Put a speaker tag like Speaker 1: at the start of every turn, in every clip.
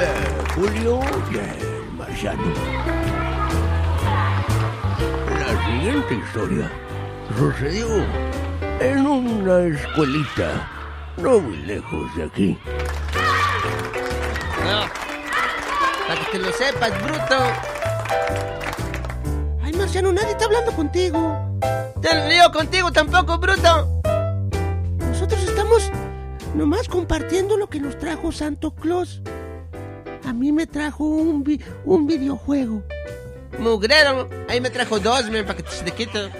Speaker 1: Eh, Julio y el marciano. La siguiente historia sucedió en una escuelita no muy lejos de aquí.
Speaker 2: No. Para que te lo sepas, bruto.
Speaker 3: Ay, Marciano, nadie está hablando contigo.
Speaker 2: Te lío contigo tampoco, bruto.
Speaker 3: Nosotros estamos nomás compartiendo lo que nos trajo Santo Claus. A mí me trajo un, vi- un videojuego.
Speaker 2: Mugrero. Ahí me trajo dos, men, para que se te quite.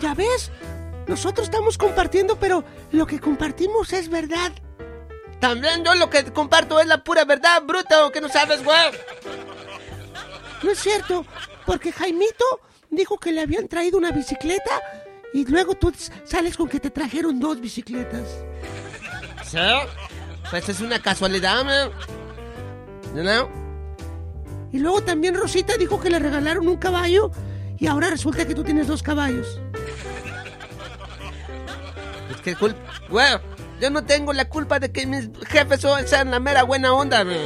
Speaker 3: ¿Ya ves? Nosotros estamos compartiendo, pero lo que compartimos es verdad.
Speaker 2: También yo lo que comparto es la pura verdad, bruto, que no sabes, güey.
Speaker 3: No es cierto, porque Jaimito dijo que le habían traído una bicicleta y luego tú sales con que te trajeron dos bicicletas.
Speaker 2: ¿Sí? Pues es una casualidad, man. You know?
Speaker 3: Y luego también Rosita dijo que le regalaron un caballo y ahora resulta que tú tienes dos caballos.
Speaker 2: Es que culpa. Güey, yo no tengo la culpa de que mis jefes sean la mera buena onda, man.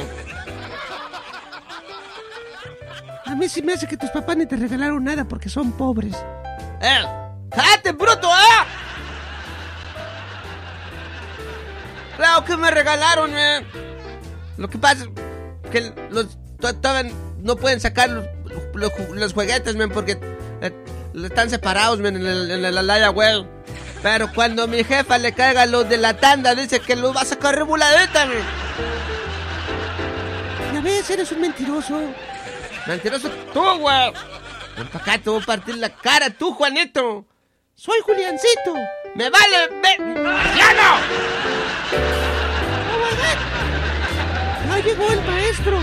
Speaker 3: A mí sí me hace que tus papás ni te regalaron nada porque son pobres.
Speaker 2: ¡Eh! ¡Cállate, bruto, eh! Claro que me regalaron, man. Lo que pasa es que los todavía no pueden sacar los, los, los juguetes, man, porque eh, están separados, man, en, el- en la laya, güey. Pero cuando mi jefa le caiga los de la tanda, dice que los va a sacar rebuladita, man.
Speaker 3: Ya ves, eres un mentiroso.
Speaker 2: Mentiroso tú, güey. Ven pa' acá, te voy a partir la cara, tú, Juanito.
Speaker 3: Soy Juliancito.
Speaker 2: ¡Me vale! ¡Marciano!
Speaker 3: Ya llegó el maestro.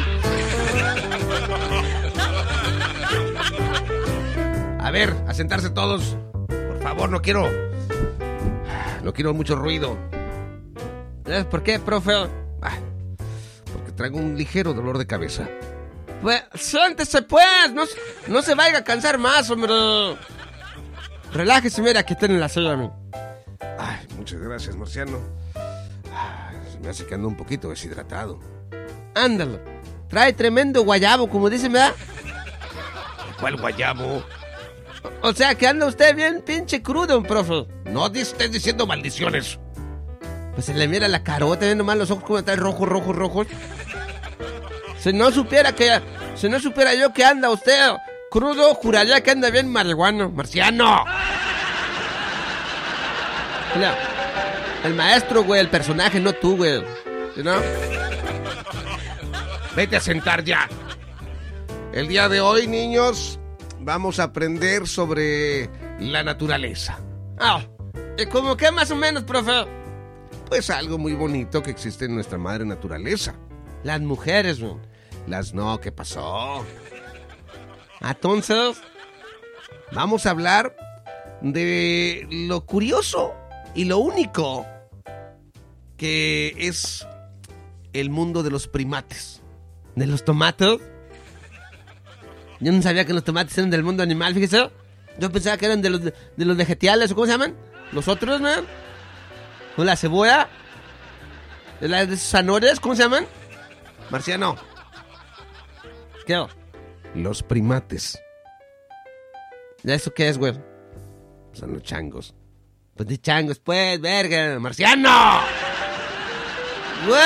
Speaker 1: A ver, a sentarse todos. Por favor, no quiero. No quiero mucho ruido.
Speaker 2: ¿Sabes por qué, profe?
Speaker 1: Ah, porque traigo un ligero dolor de cabeza.
Speaker 2: Pues, siéntese, pues. No, no se vaya a cansar más, hombre. Relájese, mira, que tiene la silla, mi.
Speaker 1: Ay, muchas gracias, Marciano. Se me hace que ando un poquito deshidratado.
Speaker 2: Ándalo. Trae tremendo guayabo, como dicen, ¿verdad?
Speaker 1: ¿Cuál guayabo?
Speaker 2: O sea, que anda usted bien pinche crudo, profe.
Speaker 1: No estés diciendo maldiciones.
Speaker 2: Pues se le mira la carota, viendo mal los ojos como están rojos, rojos, rojos. Si no supiera que... Si no supiera yo que anda usted crudo, juraría que anda bien marihuano. Marciano. El maestro, güey, el personaje, no tú, güey. ¿Sí, ¿No?
Speaker 1: Vete a sentar ya. El día de hoy, niños, vamos a aprender sobre la naturaleza.
Speaker 2: Ah, ¿y como qué más o menos, profe?
Speaker 1: Pues algo muy bonito que existe en nuestra madre naturaleza.
Speaker 2: Las mujeres, güey.
Speaker 1: Las no, ¿qué pasó?
Speaker 2: Entonces,
Speaker 1: Vamos a hablar de lo curioso y lo único que es el mundo de los primates.
Speaker 2: ¿de los tomates? Yo no sabía que los tomates eran del mundo animal, fíjese. Yo pensaba que eran de los, de, los vegetales, ¿o cómo se llaman? Los otros, man. ¿O la cebolla? ¿De las de zanahorias? ¿Cómo se llaman?
Speaker 1: Marciano,
Speaker 2: ¿Qué?
Speaker 1: los primates
Speaker 2: ¿Ya eso qué es, güey?
Speaker 1: son los changos.
Speaker 2: Pues de changos, pues, verga, marciano. Güey.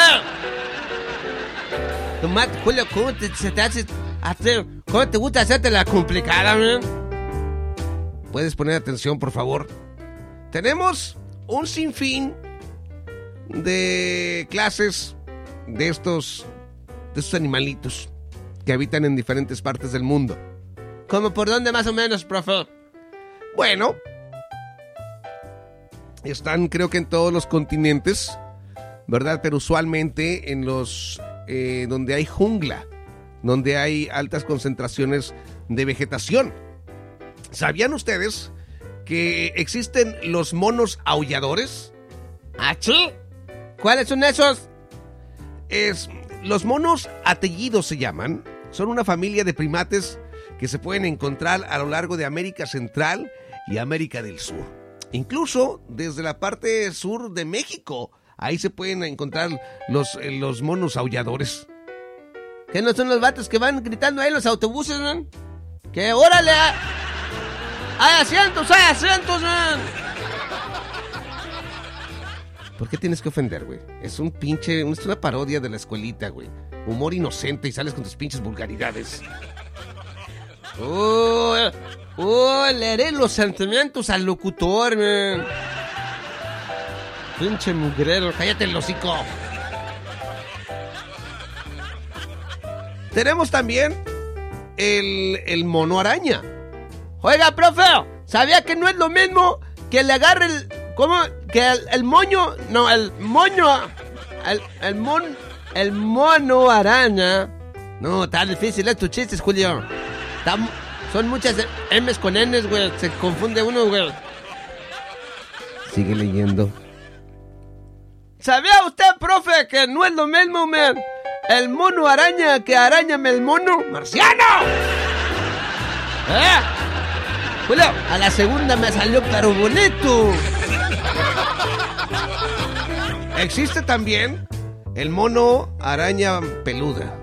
Speaker 2: Tomate, Julio, ¿cómo te, se hace hacer, cómo te gusta hacerte la complicada, man?
Speaker 1: ¿Puedes poner atención, por favor? Tenemos un sinfín de clases de estos, de estos animalitos que habitan en diferentes partes del mundo.
Speaker 2: ¿Cómo por dónde más o menos, profe?
Speaker 1: Bueno, están creo que en todos los continentes, ¿verdad? Pero usualmente en los eh, donde hay jungla, donde hay altas concentraciones de vegetación. ¿Sabían ustedes que existen los monos aulladores?
Speaker 2: ¿Achí? ¿Cuáles son esos?
Speaker 1: Es, los monos atellidos se llaman. Son una familia de primates que se pueden encontrar a lo largo de América Central y América del Sur. Incluso desde la parte sur de México. Ahí se pueden encontrar los, eh, los monos aulladores.
Speaker 2: ¿Qué no son los vatos que van gritando ahí los autobuses, man? Que órale, hay asientos, hay asientos, man.
Speaker 1: ¿Por qué tienes que ofender, güey? Es un pinche, es una parodia de la escuelita, güey. Humor inocente y sales con tus pinches vulgaridades.
Speaker 2: Oh, oh, leeré los sentimientos al locutor, man. Pinche mugrero, cállate el hocico.
Speaker 1: Tenemos también el, el mono araña.
Speaker 2: Oiga, profe, ¿sabía que no es lo mismo que le agarre el... ¿Cómo? Que el, moño... No, el moño... El, el mon... El mono araña... No, está difícil es tus chistes, Julio. Son muchas M's con N's, güey. Se confunde uno, güey.
Speaker 1: Sigue leyendo.
Speaker 2: ¿Sabía usted, profe, que no es lo mismo, man? El mono araña que arañame el mono marciano. ¿Eh? Julio, a la segunda me salió pero bonito.
Speaker 1: Existe también el mono araña peluda.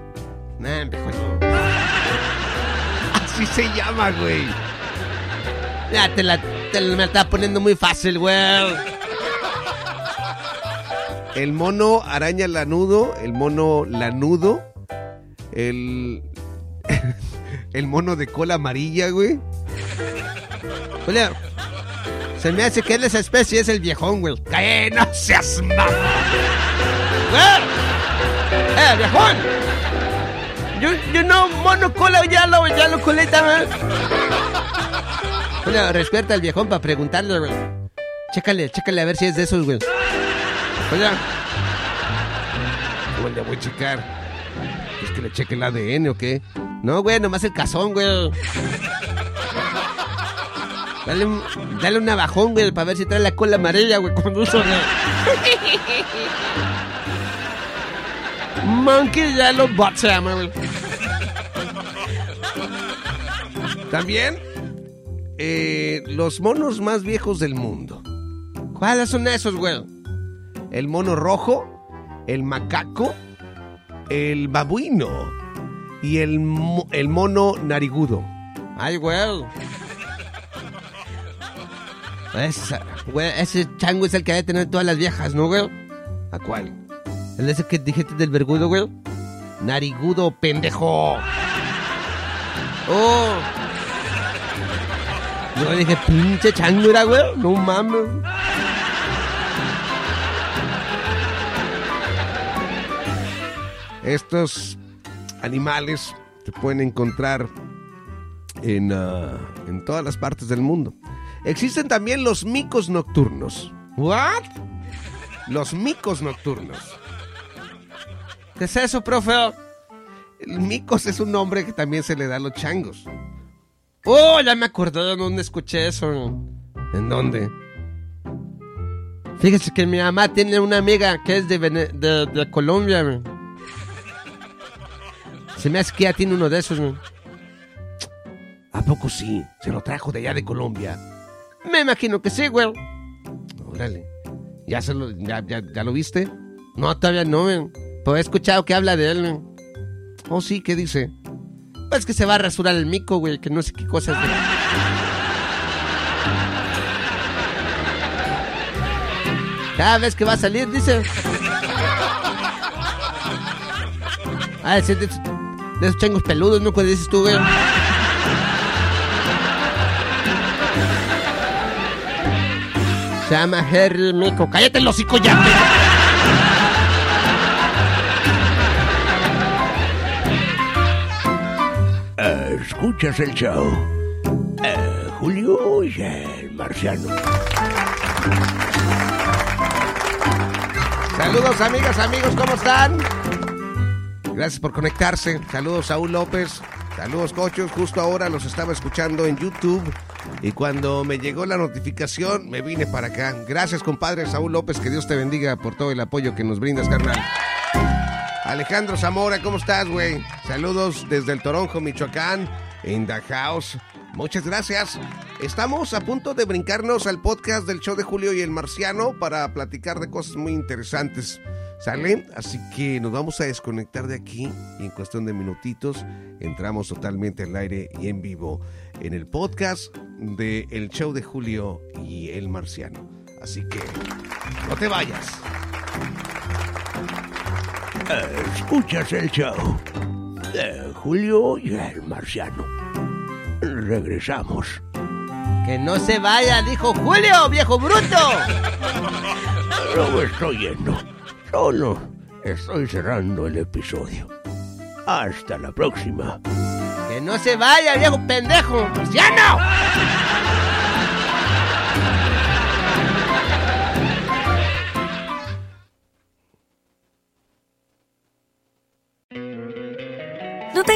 Speaker 1: Nah, Julio. Así se llama, güey.
Speaker 2: Ya te la, te la- me la está poniendo muy fácil, güey.
Speaker 1: El mono araña lanudo, el mono lanudo, el... el mono de cola amarilla, güey.
Speaker 2: Julio, se me hace que él esa especie es el viejón, güey.
Speaker 1: ¡Cae, no seas mamón!
Speaker 2: ¡Eh! ¡Eh, viejón! You, you know, mono cola yellow, yellow colita, man. Julio, despierta al viejón para preguntarle, güey. Chécale, chécale a ver si es de esos, güey. Julio,
Speaker 1: Bueno, le voy a checar. ¿Es que le cheque el ADN o qué?
Speaker 2: no, güey, nomás el cazón, güey. Dale, un- dale un navajón, güey, para ver si trae la cola amarilla, güey, cuando uso, güey. Monkey Yellow Bot se llama, güey.
Speaker 1: También, eh, los monos más viejos del mundo.
Speaker 2: ¿Cuáles son esos, güey?
Speaker 1: El mono rojo, el macaco, el babuino y el, mo- el mono narigudo.
Speaker 2: Ay, güey. Esa, güey, ese chango es el que debe tener todas las viejas, ¿no, güey?
Speaker 1: ¿A cuál?
Speaker 2: El ese que dijiste del vergudo, güey.
Speaker 1: Narigudo, pendejo.
Speaker 2: Oh. Yo dije, pinche chango era, güey. No mames.
Speaker 1: Estos animales se pueden encontrar en, ah, en todas las partes del mundo. Existen también los micos nocturnos.
Speaker 2: ¿What?
Speaker 1: Los micos nocturnos.
Speaker 2: ¿Qué es eso, profe?
Speaker 1: El micos es un nombre que también se le da a los changos.
Speaker 2: Oh, ya me acordé de dónde escuché eso.
Speaker 1: ¿En dónde?
Speaker 2: Fíjese que mi mamá tiene una amiga que es de, Vene- de, Colombia, güey. Se me hace que ya tiene uno de esos.
Speaker 1: ¿A poco sí? Se lo trajo de allá de Colombia.
Speaker 2: Me imagino que sí, güey.
Speaker 1: Órale. ¿Ya, se lo, ya, ya, ya lo viste?
Speaker 2: No, todavía no, güey. Pero he escuchado que habla de él.
Speaker 1: Oh, sí, ¿qué dice?
Speaker 2: Pues que se va a rasurar el mico, güey, que no sé qué cosas. güey. Cada vez que va a salir, dice. Ah, ese de, de esos changos peludos, ¿no? Cuando dices tú, güey. Se llama Harry Mico. Cállate el hocico ya, güey.
Speaker 4: Escuchas el show. Eh, Julio y el marciano.
Speaker 2: Saludos amigas, amigos, ¿cómo están? Gracias por conectarse. Saludos Saúl López. Saludos cochos. Justo ahora los estaba escuchando en YouTube. Y cuando me llegó la notificación, me vine para acá. Gracias, compadre Saúl López. Que Dios te bendiga por todo el apoyo que nos brindas, carnal. Alejandro Zamora, ¿cómo estás, güey? Saludos desde el Toronjo, Michoacán, in the house. Muchas gracias. Estamos a punto de brincarnos al podcast del show de Julio y el Marciano para platicar de cosas muy interesantes. ¿Sale? Así que nos vamos a desconectar de aquí y en cuestión de minutitos entramos totalmente al aire y en vivo en el podcast de El Show de Julio y el Marciano. Así que no te vayas.
Speaker 4: Escuchas el show. De Julio y el marciano. Regresamos.
Speaker 5: Que no se vaya, dijo Julio, viejo bruto.
Speaker 4: No me estoy yendo. Solo estoy cerrando el episodio. Hasta la próxima.
Speaker 5: Que no se vaya, viejo pendejo. ¡Marciano!